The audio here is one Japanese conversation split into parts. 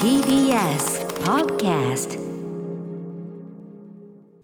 TBS Podcast.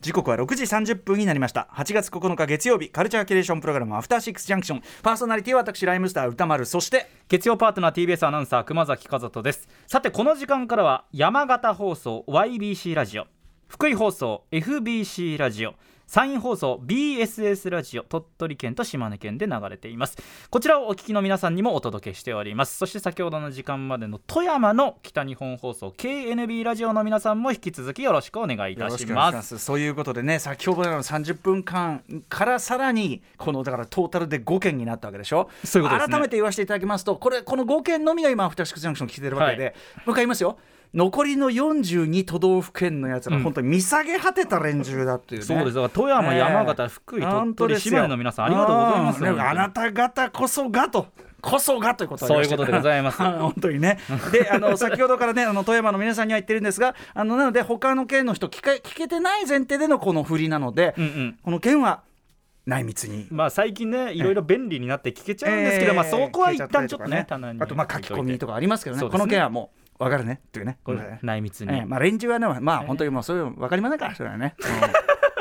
時刻は6時30分になりました。8月9日月曜日カルチャーキュレーションプログラムアフターシックスジャンクション。パーソナリティは私ライムスター歌丸そして月曜パートナー TBS アナウンサー熊崎和人です。さてこの時間からは山形放送 YBC ラジオ。福井放送 FBC ラジオ山陰放送 BSS ラジオ鳥取県と島根県で流れています。こちらをお聞きの皆さんにもお届けしております。そして先ほどの時間までの富山の北日本放送 KNB ラジオの皆さんも引き続きよろしくお願いいたします。そういうことでね先ほどの30分間からさらにこのだからトータルで5件になったわけでしょ？そういうことですね。改めて言わせていただきますとこれこの5件のみが今アフターシックスジャンクション来てるわけで、はい。もう一回言いますよ？残りの42都道府県のやつら、うん。本当に見下げ果てた連中だっていうね。そうです。だから富山、ねえ。山形福井鳥取島根の皆さんありがとうございますあなた方こそがとこそがということをそういうことでございます。は い本当にね。であの先ほどからねあの富山の皆さんには言ってるんですがあのなので他の県の人聞か聞けてない前提でのこの振りなので、うんうん。この県は内密に。まあ最近ねいろいろ便利になって聞けちゃうんですけど、まあそこは一旦ちょっとね棚にあとまあ書き込みとかありますけどね。ね。この件はもう分かるねっていうね。これ内密に、ええ。まあ連中はねまあ本当にもうそういうの分かりませんからそれはね。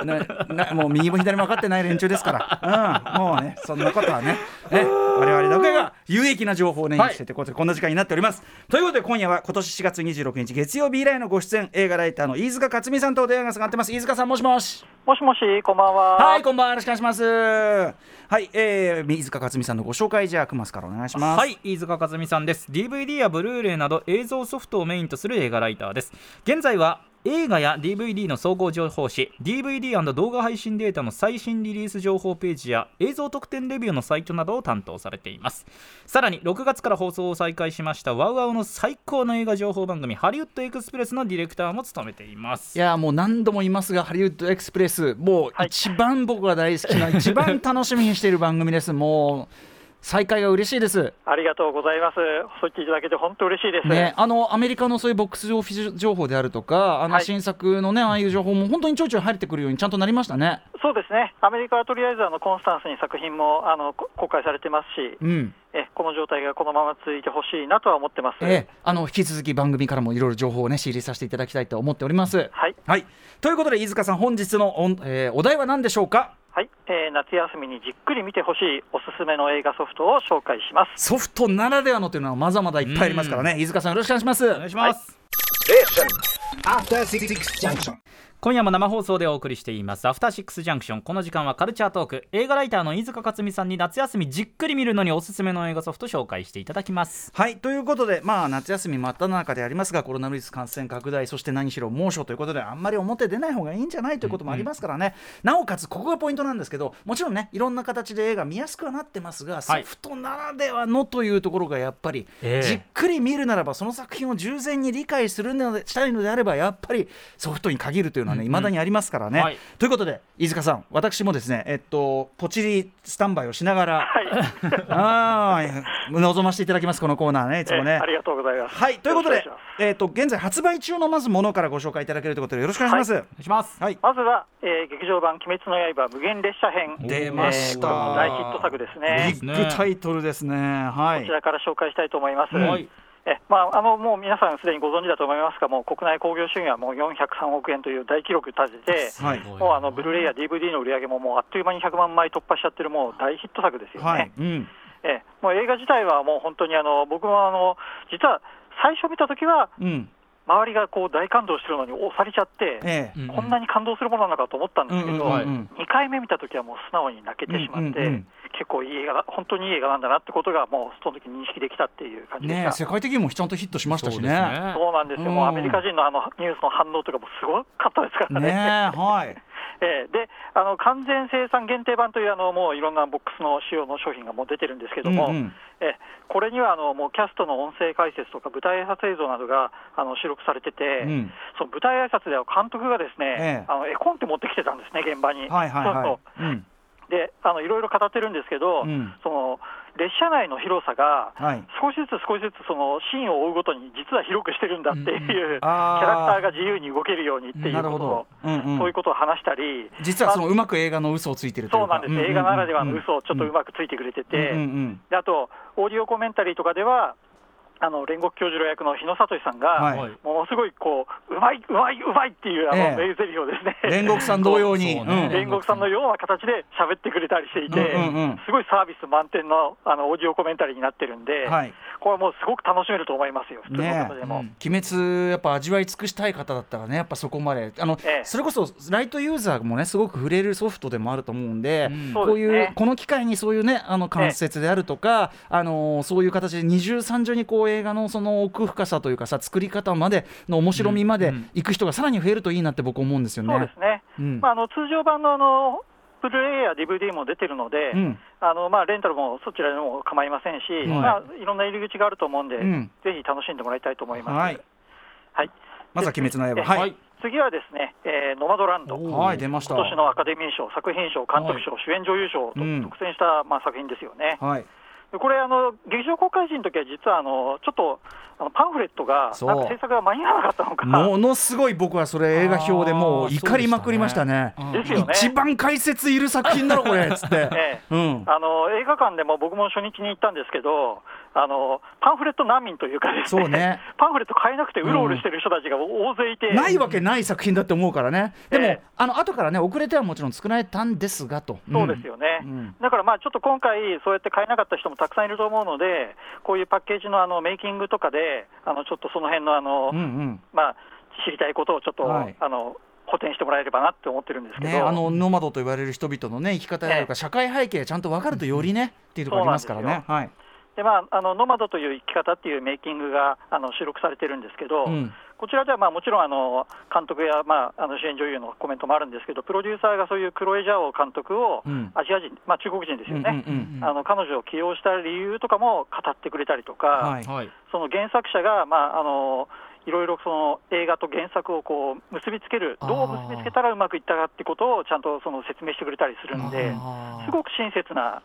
うんななもう右も左も分かってない連中ですから、うん、もうねそんなことはねね我々だけが有益な情報をね、はい。しててここんな時間になっております。ということで今夜は今年4月26日月曜日以来のご出演映画ライターの飯塚克美さんとお電話がつながってます。飯塚さんもしもし。もしもし、こんばんは。はいこんばんはよろしくお願いします。はい、えー、飯塚克美さんのご紹介じゃあ熊須からお願いします。はい飯塚和美さんです。DVD やブルーレイなど映像ソフトをメインとする映画ライターです。現在は映画や DVD の総合情報誌 DVD& 動画配信データの最新リリース情報ページや映像特典レビューのサイトなどを担当されています。さらに6月から放送を再開しましたワウワウの最高の映画情報番組ハリウッドエクスプレスのディレクターも務めています。いやもう何度も言いますがハリウッドエクスプレスもうはい。一番僕が大好きな、一番楽しみにしている番組です。もう再開が嬉しいですありがとうございます。そう言っていただけて本当嬉しいです。ね、あのアメリカのそういうボックスオフィス情報であるとかあのはい新作のね、ああいう情報も本当にちょいちょい入ってくるようにちゃんとなりましたね。そうですね。アメリカはとりあえずあのコンスタンスに作品もあのこ公開されてますし、うんえこの状態がこのまま続いてほしいなとは思ってます。ええ、あの引き続き番組からもいろいろ情報をね仕入れさせていただきたいと思っております。はい。はい、ということで飯塚さん本日のお,、えーお題は何でしょうか？はい、えー夏休みにじっくり見てほしいおすすめの映画ソフトを紹介します。ソフトならではのというのはまだまだいっぱいありますからね飯塚さんよろしくお願いします。お願いします、After Six Junction. 今夜も生放送でお送りしています。アフターシックスジャンクションこの時間はカルチャートーク。映画ライターの飯塚克美さんに夏休みじっくり見るのにおすすめの映画ソフト紹介していただきます。はいということで、まあ、夏休み真っ只中でありますがコロナウイルス感染拡大そして何しろ猛暑ということであんまり表出ない方がいいんじゃないということもありますからね、なおかつここがポイントなんですけどもちろんねいろんな形で映画見やすくはなってますが、はい。ソフトならではのというところがやっぱり、ええ。じっくり見るならばその作品を従前に理解するのでしたいのであればやっぱりソフトに限るというのはね、未だにありますからね。はいということで飯塚さん私もですねえっとポチリスタンバイをしながら、あー望ませていただきますこのコーナーねいつもねえあ。りがとうございます。はいということでえっと現在発売中のまずものからご紹介いただけるということでよろしくお願いします。お願いしますはい、まずは、えー劇場版「鬼滅の刃無限列車編」出ました大ヒット作ですね。ビッグタイトルですね。はいこち。らから紹介したいと思います。はいえ まあ、あのもう皆さんすでにご存知だと思いますが、もう国内興行収入はもう403億円という大記録立てて、はい。もうあのブルーレイや DVD の売り上げももうあっという間に100万枚突破しちゃってる、もう大ヒット作ですよね。はい。うん。えもう映画自体はもう本当にあの僕もあの実は最初見たときは、うん。周りがこう大感動してるのに押されちゃって、えこんなに感動するものなのかと思ったんですけど、うんうんうん2回目見たときはもう素直に泣けてしまって、うんうんうん結構いい映画だ、本当にいい映画なんだなってことが、もうその時認識できたっていう感じでした。ねえ世界的にもちゃんとヒットしましたしね。ね そうなんですよ、うんもうアメリカ人のあのニュースの反応とかもすごかったですからね。ねえはい。ええであの完全生産限定版というあのもういろんなボックスの仕様の商品がもう出てるんですけども、うんうんええこれにはあのもうキャストの音声解説とか舞台挨拶映像などがあの収録されてて、うんその舞台挨拶では監督がですね、ええあの絵コンテ持ってきてたんですね、現場に。はいはいそうそうはい。うん。であのいろいろ語ってるんですけど、うん。その列車内の広さが、はい。少しずつ少しずつそのシーンを追うごとに実は広くしてるんだっていう、キャあー。ラクターが自由に動けるようにっていうこと。うんうん。そういうことを話したり、実はそのうまく映画の嘘をついてるそううなんです、映画ならではの嘘をちょっとうまくついてくれてて、うんうん。であと、オーディオコメンタリーとかでは、あの煉獄教授の役の日野聡さんが、はい。はいものすごいこううまいうまいうまいっていうあの、ええ。名台詞をですね煉獄さん同様に。ね。うん。煉獄さんのような形で喋ってくれたりしていて、うんうんうん。すごいサービス満点のあのオーディオコメンタリーになってるんで、はい。これはもうすごく楽しめると思いますよ、普通のね方でも。鬼滅やっぱ味わい尽くしたい方だったらねやっぱそこまであの、ええ。それこそライトユーザーもねすごく触れるソフトでもあると思うんで、うん。こういうねこの機会にそういうねあの関節であるとか、あのそういう形で二重三重にこう映画のその奥深さというかさ作り方までの面白みまで行く人がさらに増えるといいなって僕思うんですよね。そうですね、うん。まあ、あの通常版のあのブルーレイや DVD も出てるので、うん。あのまあ、レンタルもそちらでも構いませんし、はい。まあ、いろんな入り口があると思うんで、うん。ぜひ楽しんでもらいたいと思います。はい。はい。まずは鬼滅の刃えはい、はい。次はですね、えーノマドランド。おはい出ました。今年のアカデミー賞、作品賞、監督賞、主演女優賞とうん。独占した、まあ、作品ですよね。はい。でこれあの、劇場公開時の時は実はあのちょっとあのパンフレットがなんか制作が間に合わなかったのか、ものすごい僕はそれ映画表でもう怒りまくりましたね。うん一番解説いる作品だろこれっつって。ええうん。あの映画館でも僕も初日に行ったんですけど、あのパンフレット難民というかですね、そうね パンフレット買えなくてうろうろしてる人たちが大勢いて、ないわけない作品だって思うからね。でも、ええあの後からね遅れてはもちろん作られたんですがと。そうですよね、うんだからまあちょっと今回、そうやって買えなかった人もたくさんいると思うので、こういうパッケージのあのメイキングとかで、あのちょっとその辺のあの、うんうん。まあ、知りたいことをちょっと、はいあの補填してもらえればなって思ってるんですけど、ね、あのノマドと言われる人々のね生き方やとか、ええ社会背景ちゃんと分かるとよりね、っていうところありますから。ねはい。でまあ、あのノマドという生き方っていうメイキングがあの収録されてるんですけど、うん。こちらではまあもちろんあの監督や、まあ、あの主演女優のコメントもあるんですけど、プロデューサーがそういうクロエ・ジャオ監督を、うん。アジア人、まあ、中国人ですよね、彼女を起用した理由とかも語ってくれたりとか、はい。はい。その原作者が、まあ、あのいろいろその映画と原作をこう結びつける、どう結びつけたらうまくいったかってことをちゃんとその説明してくれたりするんで、すごく親切な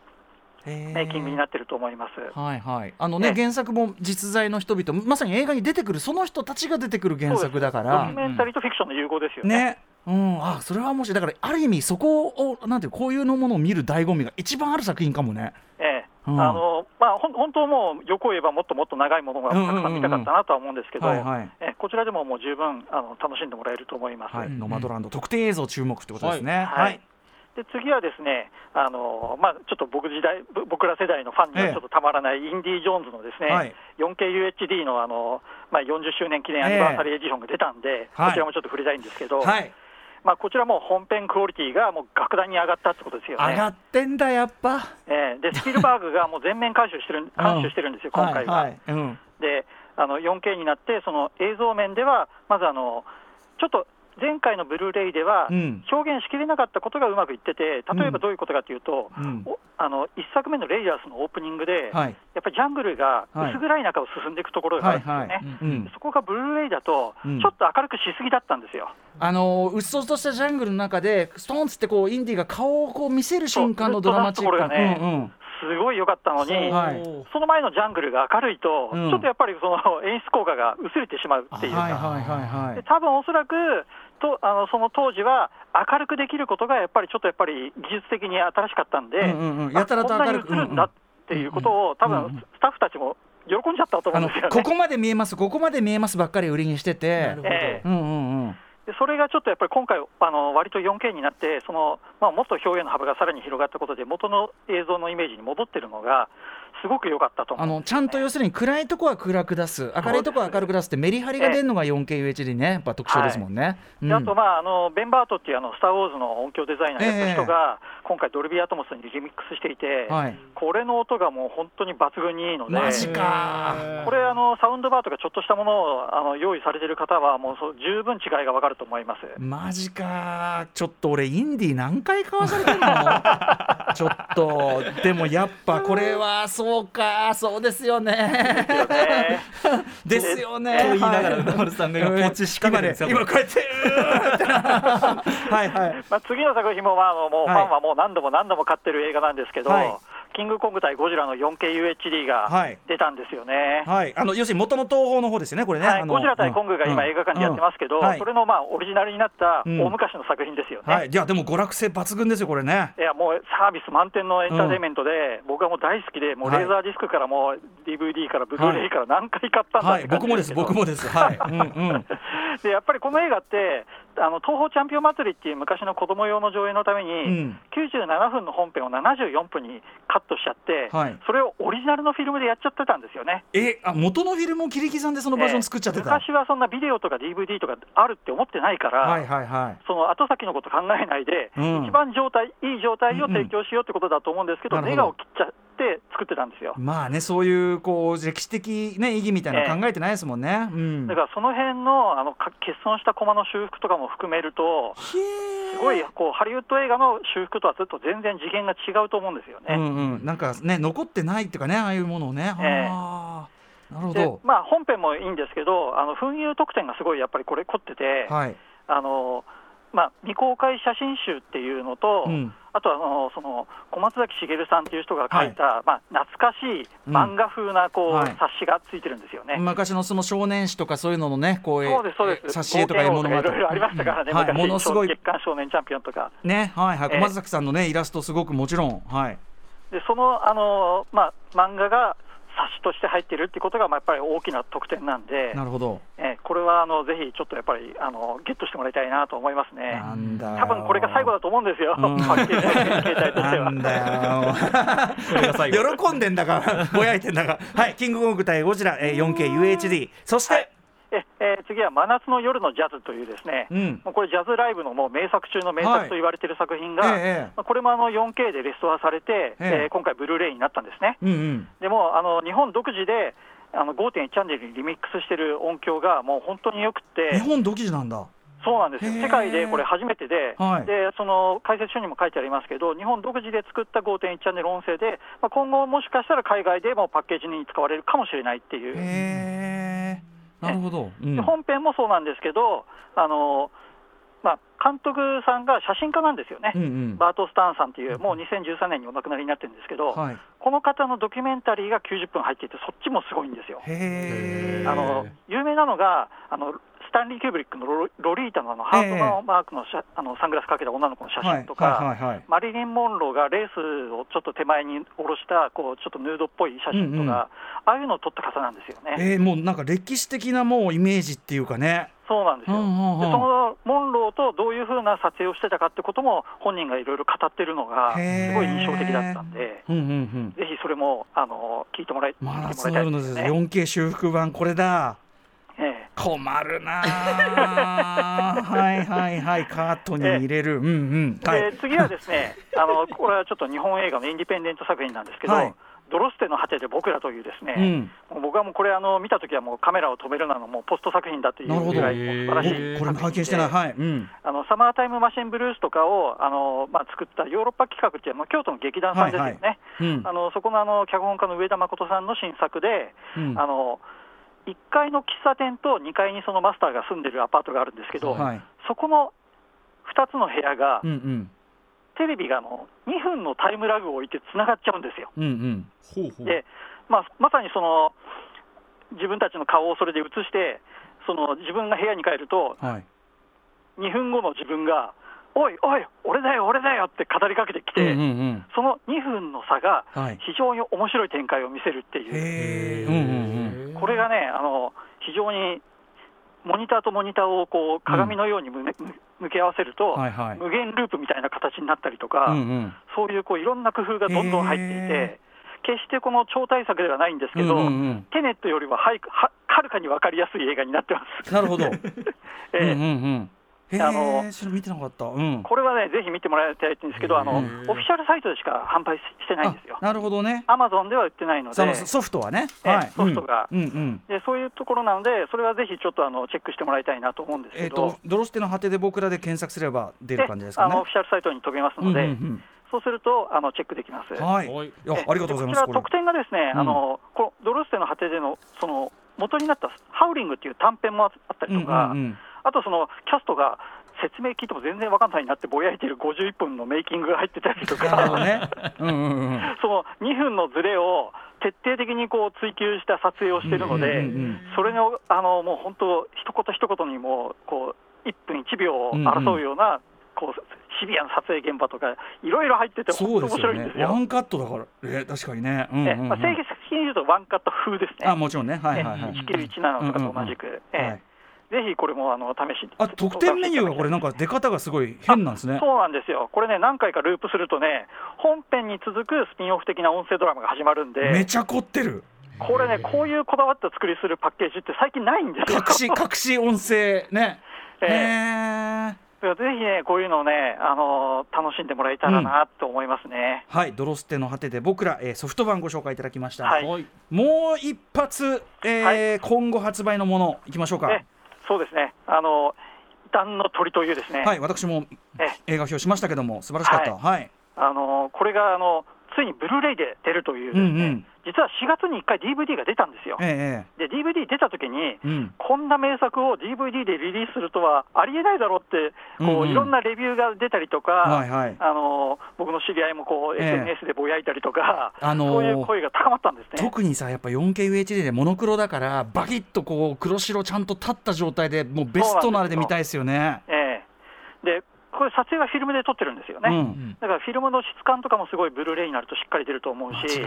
へー。メイキングになってると思います。はいはい、あのねええ。原作も実在の人々まさに映画に出てくるその人たちが出てくる原作だかドらキュメンタリーとフィクションの融合ですよね。ね。うん、あそれは面白い。だからある意味そこをなんていうこういうのものを見る醍醐味が一番ある作品かもね。ええ。うん。あのまあ、ほん本当もう欲を言えばもっともっと長いものがたくさん見たかったなとは思うんですけど、はいはい。ええこちらでももう十分あの楽しんでもらえると思います。はい、うん。ノマドランド特定映像注目ってことですね。はいで次はですね、あのまあ、ちょっと僕時代ぼ僕ら世代のファンにはええ。ちょっとたまらないインディ・ジョーンズのですね、はい。4KUHD のあの、まあ、40周年記念アニバーサリーエディションが出たんで、はいこちらもちょっと触れたいんですけど、はい、まあ、こちらも本編クオリティがもう格段に上がったってことですよね。上がってんだやっぱ。ええ。でスピルバーグがもう全面監修してる監修してるんですよ、今回は。はいはい。うん。であの 4K になって、その映像面では、まずあのちょっと前回のブルーレイではうん。表現しきれなかったことがうまくいってて、例えばどういうことかというと、うあの1作目のレイヤースのオープニングで、はい。やっぱりジャングルがはい。薄暗い中を進んでいくところがあるんですよね。はいはい。うんそこがブルーレイだと、うん。ちょっと明るくしすぎだったんですよ。あのーうっそうとしたジャングルの中でストーンつってこうインディが顔をこう見せる瞬間のドラマチックねうんうん。すごい良かったのに、はい。その前のジャングルが明るいと、うん。ちょっとやっぱりその演出効果が薄れてしまうっていうか、はいはいはいはい。で多分おそらくとあのその当時は明るくできることがやっぱりちょっとやっぱり技術的に新しかったんで、うんうんうん。やたらとあこんな明るくに映るんだっていうことを、多うんうん。分スタッフたちも喜んじゃったと思うんですよね。ここまで見えますここまで見えますばっかり売りにしてて。なるほど。ええうんうんうん。でそれがちょっとやっぱり今回、あの割と 4K になって、そのまあ、もっと表現の幅がさらに広がったことで、元の映像のイメージに戻ってるのが、すごく良かったと思あのちゃんと要するに暗いとこは暗く出す。明るいとこは明るく出すってメリハリが出るのが 4KUHD ね。やっぱ特徴ですもんね。うんであと、まあ、あのベン・バートっていうあのスター・ウォーズの音響デザイナーやった人が、今回、ドルビー・アトモスにリミックスしていて、はい。これの音がもう本当に抜群にいいので、マジか。これあの、サウンドバーとかちょっとしたものをあの用意されてる方は、もう十分違いが分かると思います。マジか。ちょっと俺インディ何回買わされてんの？ちょっと。でもやっぱこれはそうか。そうですよね。ね。ですよね。と言いながらはい。歌丸さんが今こうやって はいはい。まあ、次の作品も、まあ、もうフはい。ァンはもう何度も何度も買ってる映画なんですけど、はい。キングコング対ゴジラの 4KUHD がはい。出たんですよね。はい、あの要するに元の東宝の方ですよね、これね。はい、ゴジラ対コングが今、映画館でやってますけど、うん。はい。それのまあオリジナルになったうん。大昔の作品ですよね。はい、いや、でも娯楽性抜群ですよ、これね。いやもうサービス満点のエンターテインメントで、僕はもう大好きで、もうレーザーディスクからもう DVD からブルーレイから何回買ったんだはい、って感僕もです、僕もです。はい、うんうん。でやっぱりこの映画って、あの東宝チャンピオン祭りっていう昔の子供用の上映のために、うん。97分の本編を74分にカットしちゃって、はいそれをオリジナルのフィルムでやっちゃってたんですよね。え、あ、元のフィルムを切り刻んで、そのバージョン作っちゃってた？えー昔はそんなビデオとか DVD とかあるって思ってないから、はい、はい、はい。その後先のこと考えないで、うん一番状態、いい状態を提供しようってことだと思うんですけど、うんどネガを切っちゃって作ってたんですよ。まあね、そういう、こう、歴史的ね、意義みたいなの考えてないですもんね。うん。だからその辺のあのか欠損したコマの修復とかも含めると、すごいこうハリウッド映画の修復とはずっと全然次元が違うと思うんですよね。うんうん、なんかね、残ってないっていうかね、ああいうものをね。ええああ、なるほでど。まあ、本編もいいんですけど、あの紛友特典がすごいやっぱりこれ、凝ってて、はい。あのまあ、未公開写真集っていうのと、うん。あとはあのその小松崎茂さんっていう人が書いた、まあ、懐かしい漫画風なこう、はい。冊子がついてるんですよね。昔のその少年誌とかそういうののね、こうそうです、そうです。挿絵とかいうものがいろいろありましたからね、はい、昔ものすごい。月刊少年チャンピオンとか。ね、はいはい、ええ。小松崎さんのね、イラストすごくもちろん、はい。でそのあの、まあ、漫画が冊子として入ってるってことが、まあ、やっぱり大きな特典なんで、なるほど。えーこれはあのぜひちょっとやっぱりあのゲットしてもらいたいなと思いますね。なんだよ。多分これが最後だと思うんですよ、携帯としては。なんだよ。これが最後喜んでんだか、ぼやいてんだか。はい、キングコング対ゴジラ、えー 4KUHD。そして、はいええー次は真夏の夜のジャズというですね、うん。もうこれジャズライブのもう名作中の名はい。作と言われている作品が、ええまあこれもあの 4K でレストアされて、ええ。えー今回ブルーレイになったんですね。うんうん。でもあの日本独自であの5.1チャンネルにリミックスしてる音響がもう本当によくて、日本独自なんだ。そうなんですよ。世界でこれ初めてで、はい。でその解説書にも書いてありますけど、日本独自で作った5.1チャンネル音声で、まあ、今後、もしかしたら海外でもパッケージに使われるかもしれないっていう。なるほど。うんで本編もそうなんですけど、あのまあ、監督さんが写真家なんですよね、うんうん。バート・スターンさんっていう、もう2013年にお亡くなりになってるんですけど、はい。この方のドキュメンタリーが90分入っていて、そっちもすごいんですよ。あの有名なのがあの、スタンリー・キューブリックのロロリータのあのハートのマークの写、あのサングラスかけた女の子の写真とか、マリリン・モンローがレースをちょっと手前に下ろしたこうちょっとヌードっぽい写真とか、うんうんああいうのを撮った方なんですよね。えー、もうなんか歴史的なもうイメージっていうかね。そうなんですよ、でそのモンローとどういうふうな撮影をしてたかってことも本人がいろいろ語ってるのがすごい印象的だったんで、うんうんうん。ぜひそれもあの聞いてもらい,、真聞い夏てもらいたいですね。4K 修復版これだ。ええ。困るなあ。はいはいはいカートに入れる、うんうん。はい。で次はですね あの、これはちょっと日本映画のインディペンデント作品なんですけど、はい。ドロステの果てで僕らというですね、うん。僕はもうこれあの、見たときはもうカメラを止めるなのもうポスト作品だというなるほどぐらい素晴らしいおこれ拝見してない。はい。うん。あのサマータイムマシンブルースとかをあの、まあ、作ったヨーロッパ企画っていう、まあ、京都の劇団さんですよね、はいはい。うん。あのそこのあの脚本家の上田誠さんの新作で、うん。あの1階の喫茶店と2階にそのマスターが住んでるアパートがあるんですけど、はい。そこの2つの部屋が、うんうん。テレビがあの2分のタイムラグを置いてつながっちゃうんですよ。うんうん。ほうほう。で、まあ、まさにその自分たちの顔をそれで映して、その自分が部屋に帰ると、はい。2分後の自分が、おいおい、俺だよ、俺だよって語りかけてきて、うんうんうん。その2分の差がはい。非常に面白い展開を見せるっていう、へえうんうんうんこれがね、あの非常にモニターとモニターをこう鏡のように向け合わせると、はいはい。無限ループみたいな形になったりとか、うんうん。そういうこういろんな工夫がどんどん入っていへて、決してこの超大作ではないんですけど、うんうんうん。テネットよりははるははるかに分かりやすい映画になってます。なるほど。うんええうんうん。へあのえそれ見てなかった。うん。これはね、ぜひ見てもらいたいんですけど、あのオへフィシャルサイトでしか販売ししてないんですよ。あ。なるほどね。アマゾンでは売ってないので、ソフトはね。ええはい。ソフトが。うんうんでそういうところなので、それはぜひちょっとあのチェックしてもらいたいなと思うんですえっけど、とドロステの果てで僕らで検索すれば出でる感じですかね。あのオフィシャルサイトに飛びますので、うんうんそうするとあのチェックできます。うんはい。はい。いやえありがとうございますでこちら、特典がですね、うん。あのこのドロステの果てでのその元になったハウリングっていう短編もあったりとか、うんうんうんあとそのキャストが説明聞いても全然わかんないなってぼやいてる 51分のメイキングが入ってたりとか、ね。うんうんうんその2分のズレを徹底的にこう追求した撮影をしてるので、うんうんうんそれのあのもう本当、一言一言にもこう1分1秒を争うような、こうシビアな撮影現場とか、いろいろ入ってて、本当面そうですよ白いんですよ。ねワンカットだから。え確かにね。うんうんうんえまあ、正式に言うとワンカット風ですね。あもちろんね。はいはいはいね1917とかと同じく、ええ。はいぜひこれもあの試しに。あ特典メニューがこれなんか出方がすごい変なんですね。そうなんですよ、これね、何回かループするとね、本編に続くスピンオフ的な音声ドラマが始まるんで、めちゃ凝ってる。これね、こういうこだわった作りするパッケージって最近ないんですよ。隠し 隠し音声ね。えぜひね、こういうのをね、あのー楽しんでもらえたらなと思いますね。はい、ドロステの果てで僕ら、えーソフトバンご紹介いただきました、はい。はいもう一発、えー今後発売のものいきましょうか。ねそうですね、あの異端の鳥というですね、はい私もえ映画表しましたけども素晴らしかった。はい、あのーこれがあのついにブルーレイで出るというですね、うんうん。実は4月に1回 DVD が出たんですよ。ええで DVD 出た時に、ええうん。こんな名作を DVD でリリースするとはありえないだろうって、こううんうん。いろんなレビューが出たりとか、はいはい。あの僕の知り合いもこう、ええ。SNS でぼやいたりとか、あのーそういう声が高まったんですね。特にさやっぱ 4KUHD でモノクロだからバキッとこう黒白ちゃんと立った状態でもうベストのあれで見たいですよね。ええ。でこれ、撮影はフィルムで撮ってるんですよね、うん。だからフィルムの質感とかもすごいブルーレイになるとしっかり出ると思うし、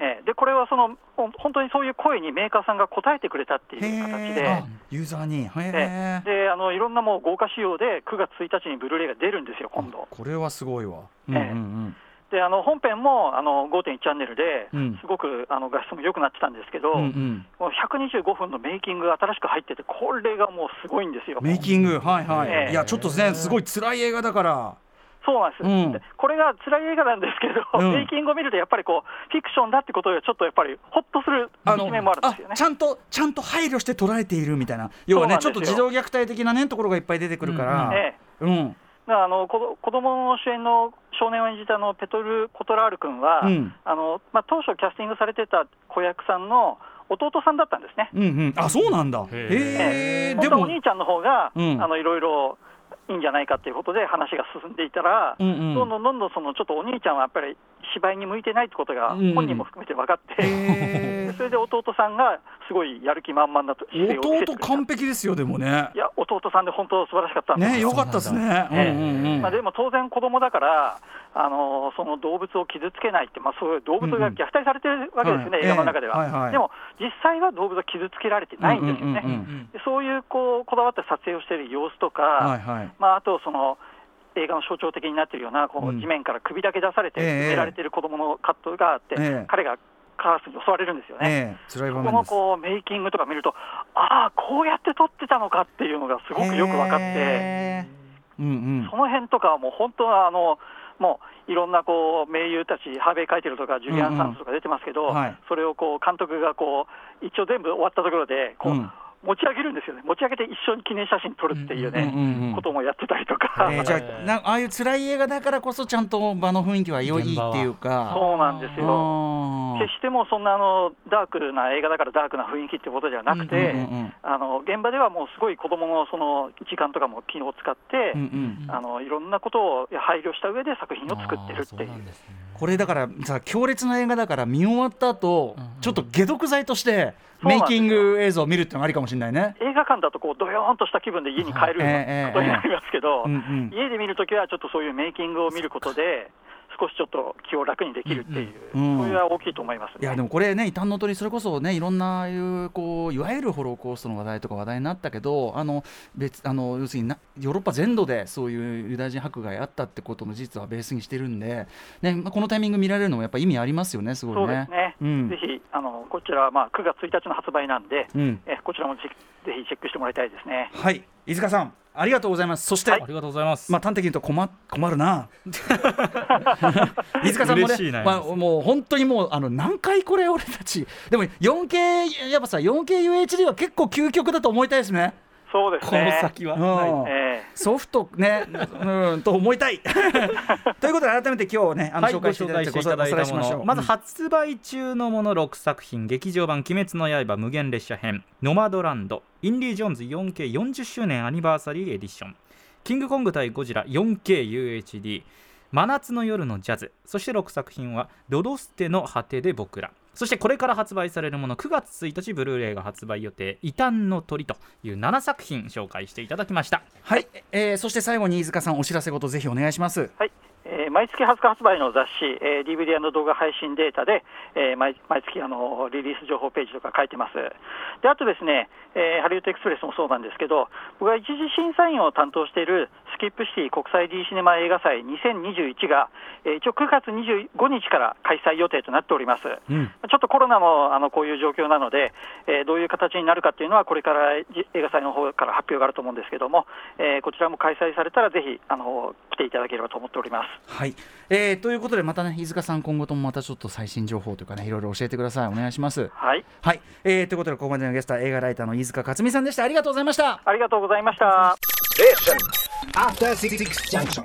ええ。でこれはその本当にそういう声にメーカーさんが応えてくれたっていう形で。ユーザーに。へえ。ええ。であのいろんなもう豪華仕様で9月1日にブルーレイが出るんですよ、今度。これはすごいわ。うんうんうんであの本編もあの5.1チャンネルでうん。すごくあの画質も良くなってたんですけど、うんうん。もう125分のメイキングが新しく入ってて、これがもうすごいんですよ。メイキングはいはい、ええ。いやちょっとねすごい辛い映画だから。そうなんです、うん。でこれが辛い映画なんですけど、うん。メイキングを見ると、やっぱりこう、フィクションだってことで、ちょっとやっぱり、ほっとする一面もあるんですよね。あ。ちゃんとちゃんと配慮して捉えているみたいな。要はねちょっと児童虐待的なねところがいっぱい出てくるから、ええうん。だからあの子供の主演の少年を演じたあのペトル・コトラール君は、うん。あのまあ、当初、キャスティングされてた子役さんの弟さんだったんですね。うんうん。あそうなんだ。へへえ。でも。本当はお兄ちゃんの方が、うん。あのいろいろいいんじゃないかっていうことで話が進んでいたら、うんうん。どんどんどんどんそのちょっとお兄ちゃんはやっぱり芝居に向いてないってことがうん。うん本人も含めて分かって、へで それで弟さんがすごいやる気満々なと弟完璧ですよでもね。いや弟さんで本当素晴らしかったんですよ。ねよかったですねええうんうんうん。まあ、でも当然、子供だから、あのその動物を傷つけないって、まあ、そういう動物が虐待されてるわけですよね、はい映画の中では。ええはいはい。でも、実際は動物は傷つけられてないんですよね。うんうんうんでそういうこうこだわった撮影をしている様子とか、はいはい。まあ、あとその映画の象徴的になっているような、こううん。地面から首だけ出されて、ええ埋められている子供のカットがあって、ええ。彼がカラスに襲われるんですよね。ええ辛い場こ面です。のこうメイキングとか見ると、ああ、こうやって撮ってたのかっていうのがすごくよく分かって。へえ。うんうん。その辺とかはもう本当はあのもういろんなこう名優たち、ハーベイ・カイテルとかジュリアン・サンズとか出てますけど、うんうんはい。それをこう監督がこう一応全部終わったところでこう、うん持ち上げるんですよね、持ち上げて一緒に記念写真撮るっていうね、うんうんうんこともやってたりとか、えーじゃあ なああいう辛い映画だからこそちゃんと場の雰囲気は良いっていうか。そうなんですよ。決してもうそんなあのダークな映画だからダークな雰囲気ってことではなくて、うんうんうんあの現場ではもうすごい子どものその時間とかも機能を使って、うんうん。あのいろんなことを配慮した上で作品を作ってるっていう。これだからさ強烈な映画だから見終わった後、うんうん。ちょっと解毒剤としてメイキング映像を見るっていうのがありかもしれないね。映画館だとこうどよーんとした気分で家に帰ることになりますけど、家で見るときはちょっとそういうメイキングを見ることで、少しちょっと気を楽にできるっていう、うんそれは大きいと思います、ね。いやでもこれね異端の鳥それこそねいろんなああいうこういわゆるホロコーストの話題とか話題になったけどあの別あの要するになヨーロッパ全土でそういうユダヤ人迫害あったってことの事実はベースにしてるんで、ねまあ、このタイミング見られるのもやっぱ意味ありますよねすごいね。そうですね、うん。ぜひあのこちらはまあ9月1日の発売なんで、うん。えこちらもぜぜひチェックしてもらいたいですね。はい。飯塚さんありがとうございます。そして、ありがとうございます、まあ端的に言うと困困るな。飯塚さんもね嬉しいなまあ、もう本当にもうあの何回これ俺たち。でも 4K やっぱさ 4KUHD は結構究極だと思いたいですね。そうですこのね。先はうんえソフトね、うん、と思いたい。ということで改めて今日ね、あのはい、紹介していただいてごご紹介していただいたもおさらいしましょう。のまず発売中のもの6作品劇場版「鬼滅の刃無限列車編」「ノマドランド」「インディ・ジョーンズ 4K40 周年アニバーサリーエディション」キングコング対ゴジラ 4KUHD 真夏の夜のジャズそして6作品はロドステの果てで僕らそしてこれから発売されるもの9月1日ブルーレイが発売予定異端の鳥という7作品紹介していただきました。はい、えーそして最後に飯塚さんお知らせごとぜひお願いします。はい、えー毎月20日発売の雑誌、えー DVD& 動画配信データで、えー毎毎月あのリリース情報ページとか書いてます。であとですね、えーハリウッドエクスプレスもそうなんですけど、僕が一次審査員を担当しているスキップシティ国際 D シネマ映画祭2021が、えー一応9月25日から開催予定となっております。うんちょっとコロナもあのこういう状況なので、えーどういう形になるかっていうのは、これからじ映画祭の方から発表があると思うんですけども、えーこちらも開催されたら、ぜひあの来ていただければと思っております。はい、えーということでまたね飯塚さん今後ともまたちょっと最新情報というかねいろいろ教えてくださいお願いしますはい、はい、えーということでここまでのゲストは映画ライターの飯塚克美さんでしたありがとうございましたありがとうございました。Station. After Six Junction.